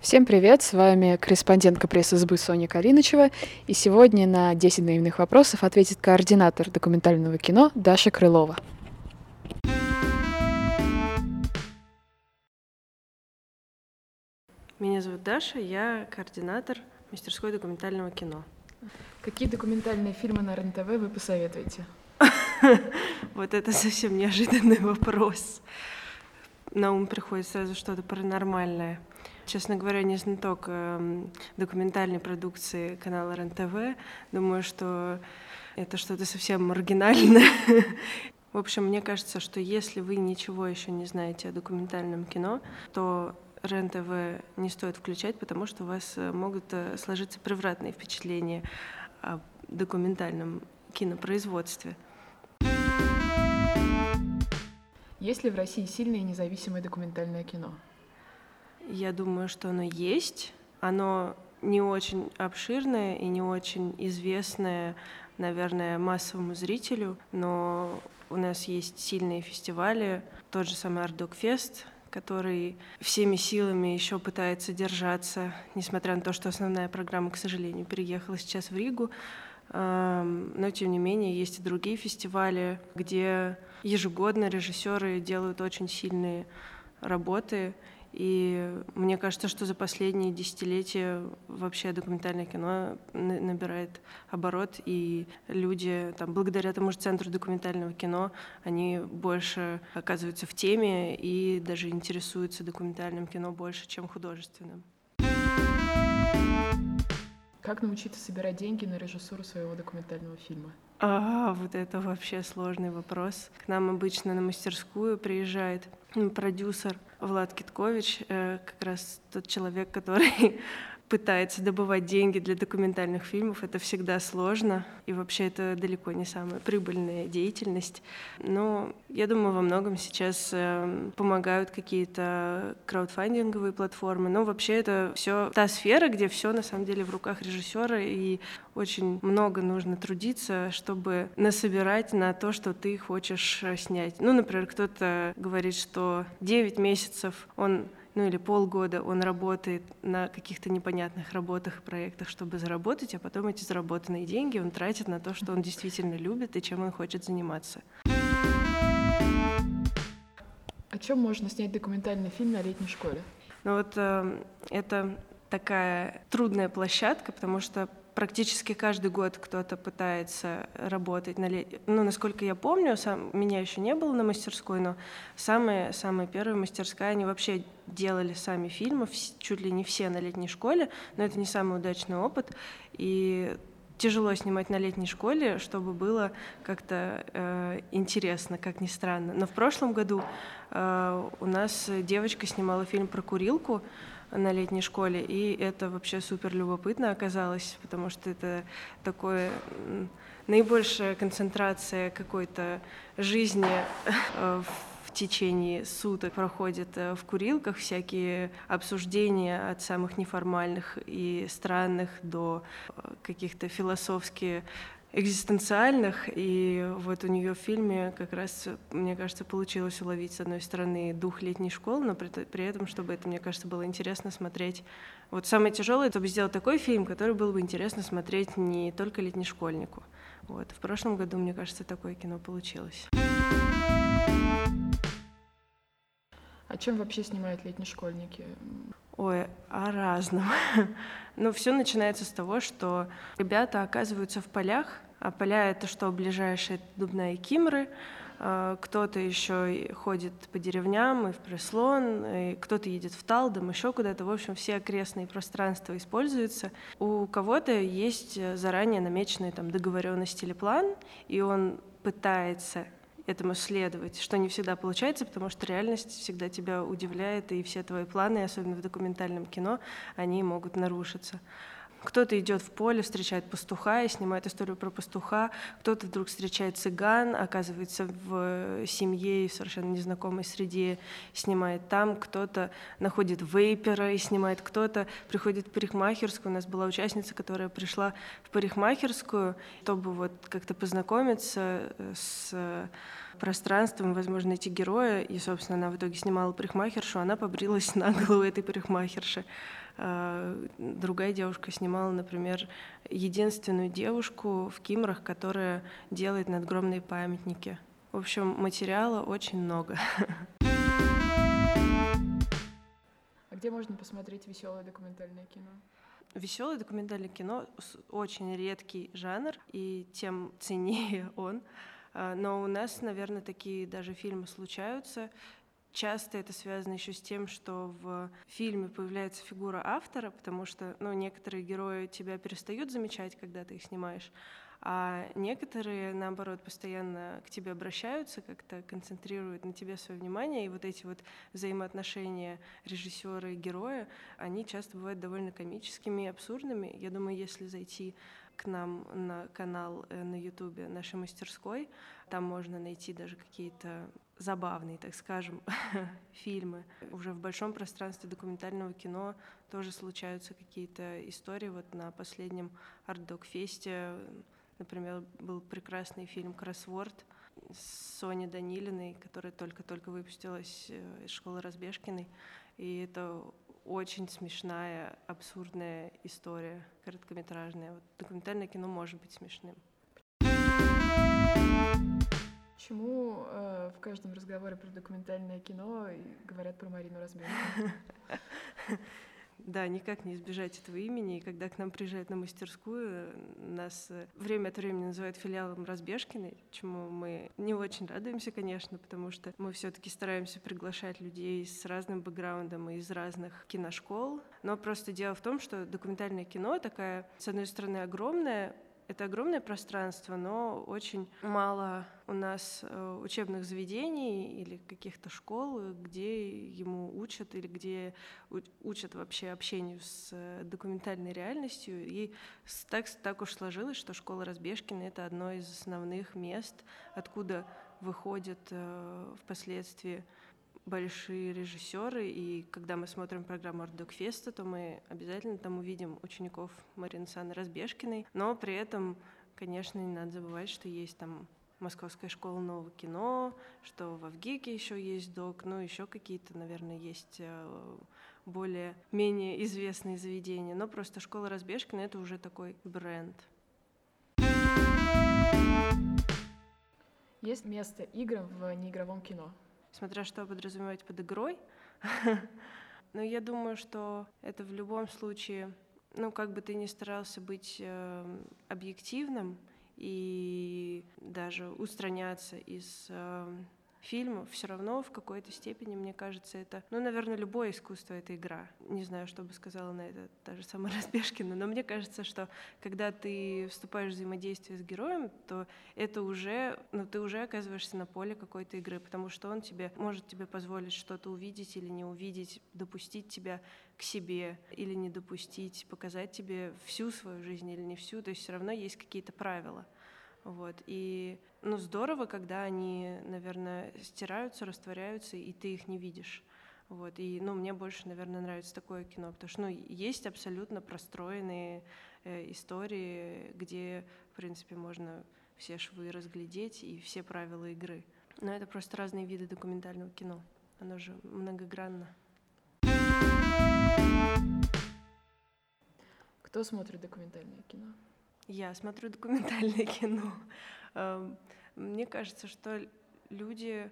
Всем привет, с вами корреспондентка пресс-избы Соня Калинычева, и сегодня на 10 наивных вопросов ответит координатор документального кино Даша Крылова. Меня зовут Даша, я координатор мастерской документального кино. Какие документальные фильмы на РНТВ вы посоветуете? Вот это совсем неожиданный вопрос. На ум приходит сразу что-то паранормальное. Честно говоря, не знаток э, документальной продукции канала РНТВ. Думаю, что это что-то совсем маргинальное. В общем, мне кажется, что если вы ничего еще не знаете о документальном кино, то РЕН-ТВ не стоит включать, потому что у вас э, могут э, сложиться превратные впечатления о документальном кинопроизводстве. Есть ли в России сильное и независимое документальное кино? Я думаю, что оно есть. Оно не очень обширное и не очень известное, наверное, массовому зрителю, но у нас есть сильные фестивали, тот же самый Ардокфест, который всеми силами еще пытается держаться, несмотря на то, что основная программа, к сожалению, переехала сейчас в Ригу. Но, тем не менее, есть и другие фестивали, где ежегодно режиссеры делают очень сильные работы, и мне кажется, что за последние десятилетия вообще документальное кино набирает оборот, и люди, там, благодаря тому же Центру документального кино, они больше оказываются в теме и даже интересуются документальным кино больше, чем художественным. Как научиться собирать деньги на режиссуру своего документального фильма? А, вот это вообще сложный вопрос. К нам обычно на мастерскую приезжает продюсер Влад Киткович, э, как раз тот человек, который пытается добывать деньги для документальных фильмов. Это всегда сложно, и вообще это далеко не самая прибыльная деятельность. Но я думаю, во многом сейчас э, помогают какие-то краудфандинговые платформы. Но вообще это все та сфера, где все на самом деле в руках режиссера, и очень много нужно трудиться, чтобы насобирать на то, что ты хочешь э, снять. Ну, например, кто-то говорит, что 9 месяцев он ну или полгода он работает на каких-то непонятных работах и проектах, чтобы заработать, а потом эти заработанные деньги он тратит на то, что он действительно любит и чем он хочет заниматься. О чем можно снять документальный фильм на летней школе? Ну вот э, это такая трудная площадка, потому что практически каждый год кто-то пытается работать на лет... Ну, насколько я помню, сам... меня еще не было на мастерской, но самая, самая первая мастерская, они вообще делали сами фильмы, чуть ли не все на летней школе, но это не самый удачный опыт. И тяжело снимать на летней школе, чтобы было как-то э, интересно, как ни странно. Но в прошлом году э, у нас девочка снимала фильм про курилку, на летней школе, и это вообще супер любопытно оказалось, потому что это такое наибольшая концентрация какой-то жизни э, в течение суток проходит э, в курилках, всякие обсуждения от самых неформальных и странных до э, каких-то философски экзистенциальных, и вот у нее в фильме как раз, мне кажется, получилось уловить, с одной стороны, дух летней школы, но при, при этом, чтобы это, мне кажется, было интересно смотреть. Вот самое тяжелое, чтобы сделать такой фильм, который был бы интересно смотреть не только летнешкольнику. Вот. В прошлом году, мне кажется, такое кино получилось. О чем вообще снимают летние школьники? Ой, о разном. ну, все начинается с того, что ребята оказываются в полях, а поля — это что, ближайшие Дубна и Кимры, а, кто-то еще ходит по деревням и в Преслон, кто-то едет в Талдом, еще куда-то. В общем, все окрестные пространства используются. У кого-то есть заранее намеченные там договоренность или план, и он пытается этому следовать, что не всегда получается, потому что реальность всегда тебя удивляет, и все твои планы, особенно в документальном кино, они могут нарушиться. Кто-то идет в поле, встречает пастуха и снимает историю про пастуха, кто-то вдруг встречает цыган, оказывается в семье и в совершенно незнакомой среде, снимает там, кто-то находит вейпера и снимает, кто-то приходит в парикмахерскую. У нас была участница, которая пришла в парикмахерскую, чтобы вот как-то познакомиться с пространством, возможно, найти героя, и, собственно, она в итоге снимала парикмахершу, она побрилась на голову этой парикмахерши. А, другая девушка снимала, например, единственную девушку в Кимрах, которая делает надгромные памятники. В общем, материала очень много. А где можно посмотреть веселое документальное кино? Веселое документальное кино очень редкий жанр, и тем ценнее он. А, но у нас, наверное, такие даже фильмы случаются. Часто это связано еще с тем, что в фильме появляется фигура автора, потому что ну, некоторые герои тебя перестают замечать, когда ты их снимаешь, а некоторые, наоборот, постоянно к тебе обращаются, как-то концентрируют на тебе свое внимание, и вот эти вот взаимоотношения режиссера и героя, они часто бывают довольно комическими и абсурдными. Я думаю, если зайти к нам на канал э, на Ютубе нашей мастерской. Там можно найти даже какие-то забавные, так скажем, фильмы. Уже в большом пространстве документального кино тоже случаются какие-то истории. Вот на последнем арт-док-фесте, например, был прекрасный фильм «Кроссворд», с Соней Данилиной, которая только-только выпустилась э, из школы Разбежкиной. И это очень смешная, абсурдная история, короткометражная. Вот документальное кино может быть смешным. Почему э, в каждом разговоре про документальное кино говорят про Марину Разменко? Да, никак не избежать этого имени. И когда к нам приезжают на мастерскую, нас э, время от времени называют филиалом Разбежкиной, чему мы не очень радуемся, конечно, потому что мы все-таки стараемся приглашать людей с разным бэкграундом и из разных киношкол. Но просто дело в том, что документальное кино такая, с одной стороны, огромная, это огромное пространство, но очень мало у нас э, учебных заведений или каких-то школ, где ему учат или где учат вообще общению с э, документальной реальностью. И так, так уж сложилось, что школа Разбежкина — это одно из основных мест, откуда выходят э, впоследствии большие режиссеры, и когда мы смотрим программу Артдокфеста, то мы обязательно там увидим учеников Марины Саны Разбежкиной, но при этом, конечно, не надо забывать, что есть там Московская школа нового кино, что в Авгике еще есть док, ну еще какие-то, наверное, есть э, более менее известные заведения, но просто школа Разбежкина — это уже такой бренд. Есть место играм в неигровом кино? Смотря что подразумевать под игрой. Но я думаю, что это в любом случае, ну, как бы ты ни старался быть э, объективным и даже устраняться из э, фильмов, все равно в какой-то степени, мне кажется, это, ну, наверное, любое искусство — это игра. Не знаю, что бы сказала на это даже сама Разбежкина, но мне кажется, что когда ты вступаешь в взаимодействие с героем, то это уже, ну, ты уже оказываешься на поле какой-то игры, потому что он тебе может тебе позволить что-то увидеть или не увидеть, допустить тебя к себе или не допустить, показать тебе всю свою жизнь или не всю, то есть все равно есть какие-то правила. Вот. И ну, здорово, когда они, наверное, стираются, растворяются, и ты их не видишь. Вот. И ну, мне больше, наверное, нравится такое кино, потому что ну, есть абсолютно простроенные э, истории, где, в принципе, можно все швы разглядеть и все правила игры. Но это просто разные виды документального кино. Оно же многогранно. Кто смотрит документальное кино? Я смотрю документальное кино. Эм, мне кажется, что люди,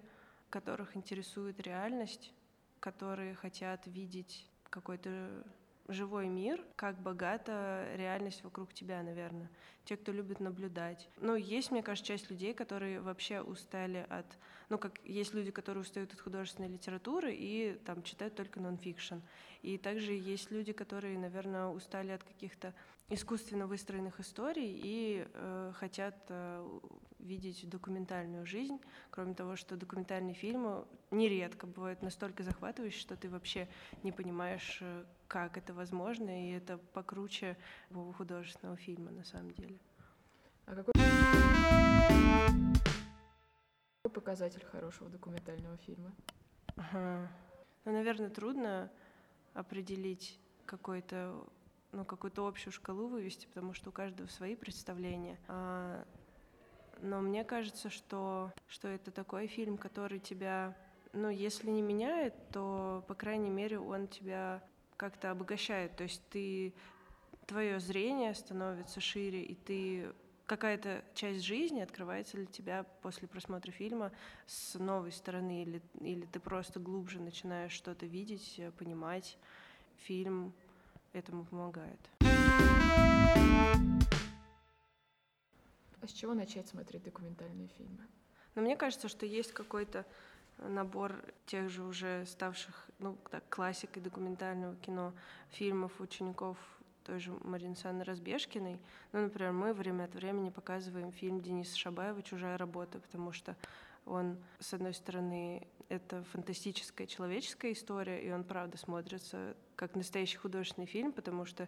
которых интересует реальность, которые хотят видеть какой-то живой мир, как богата реальность вокруг тебя, наверное. Те, кто любит наблюдать. Ну, есть, мне кажется, часть людей, которые вообще устали от... Ну, как есть люди, которые устают от художественной литературы и там читают только нон-фикшн. И также есть люди, которые, наверное, устали от каких-то искусственно выстроенных историй и э, хотят э, видеть документальную жизнь, кроме того, что документальные фильмы нередко бывают настолько захватывающие, что ты вообще не понимаешь, э, как это возможно, и это покруче любого художественного фильма на самом деле. А какой показатель хорошего документального фильма? Ага. Ну, наверное, трудно определить какой-то ну, какую-то общую шкалу вывести, потому что у каждого свои представления. А, но мне кажется, что, что это такой фильм, который тебя, ну, если не меняет, то, по крайней мере, он тебя как-то обогащает. То есть ты, твое зрение становится шире, и ты какая-то часть жизни открывается для тебя после просмотра фильма с новой стороны, или, или ты просто глубже начинаешь что-то видеть, понимать. Фильм этому помогает. А с чего начать смотреть документальные фильмы? Но мне кажется, что есть какой-то набор тех же уже ставших, ну, так, классикой документального кино, фильмов учеников той же Марины Санны Разбежкиной. Ну, например, мы время от времени показываем фильм Дениса Шабаева «Чужая работа», потому что он, с одной стороны, это фантастическая человеческая история, и он, правда, смотрится как настоящий художественный фильм, потому что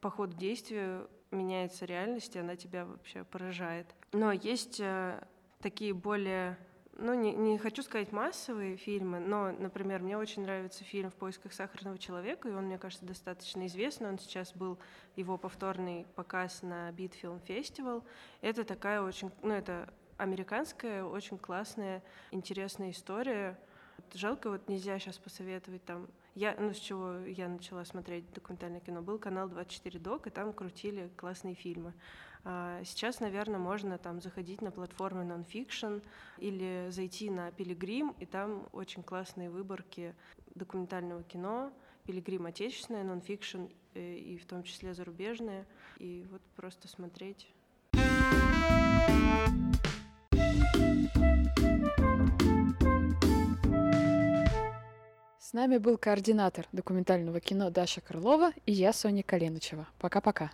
по ходу действия меняется реальность, и она тебя вообще поражает. Но есть э, такие более ну, не, не хочу сказать массовые фильмы, но, например, мне очень нравится фильм «В поисках сахарного человека», и он, мне кажется, достаточно известный. Он сейчас был, его повторный показ на Film Festival. Это такая очень, ну, это американская, очень классная, интересная история. Жалко, вот нельзя сейчас посоветовать там. Я, ну, с чего я начала смотреть документальное кино, был канал 24 Док, и там крутили классные фильмы. А сейчас, наверное, можно там заходить на платформы Nonfiction или зайти на Пилигрим, и там очень классные выборки документального кино, Пилигрим отечественное, Nonfiction, э, и в том числе зарубежное, и вот просто смотреть. С нами был координатор документального кино Даша Крылова и я, Соня Калинычева. Пока-пока.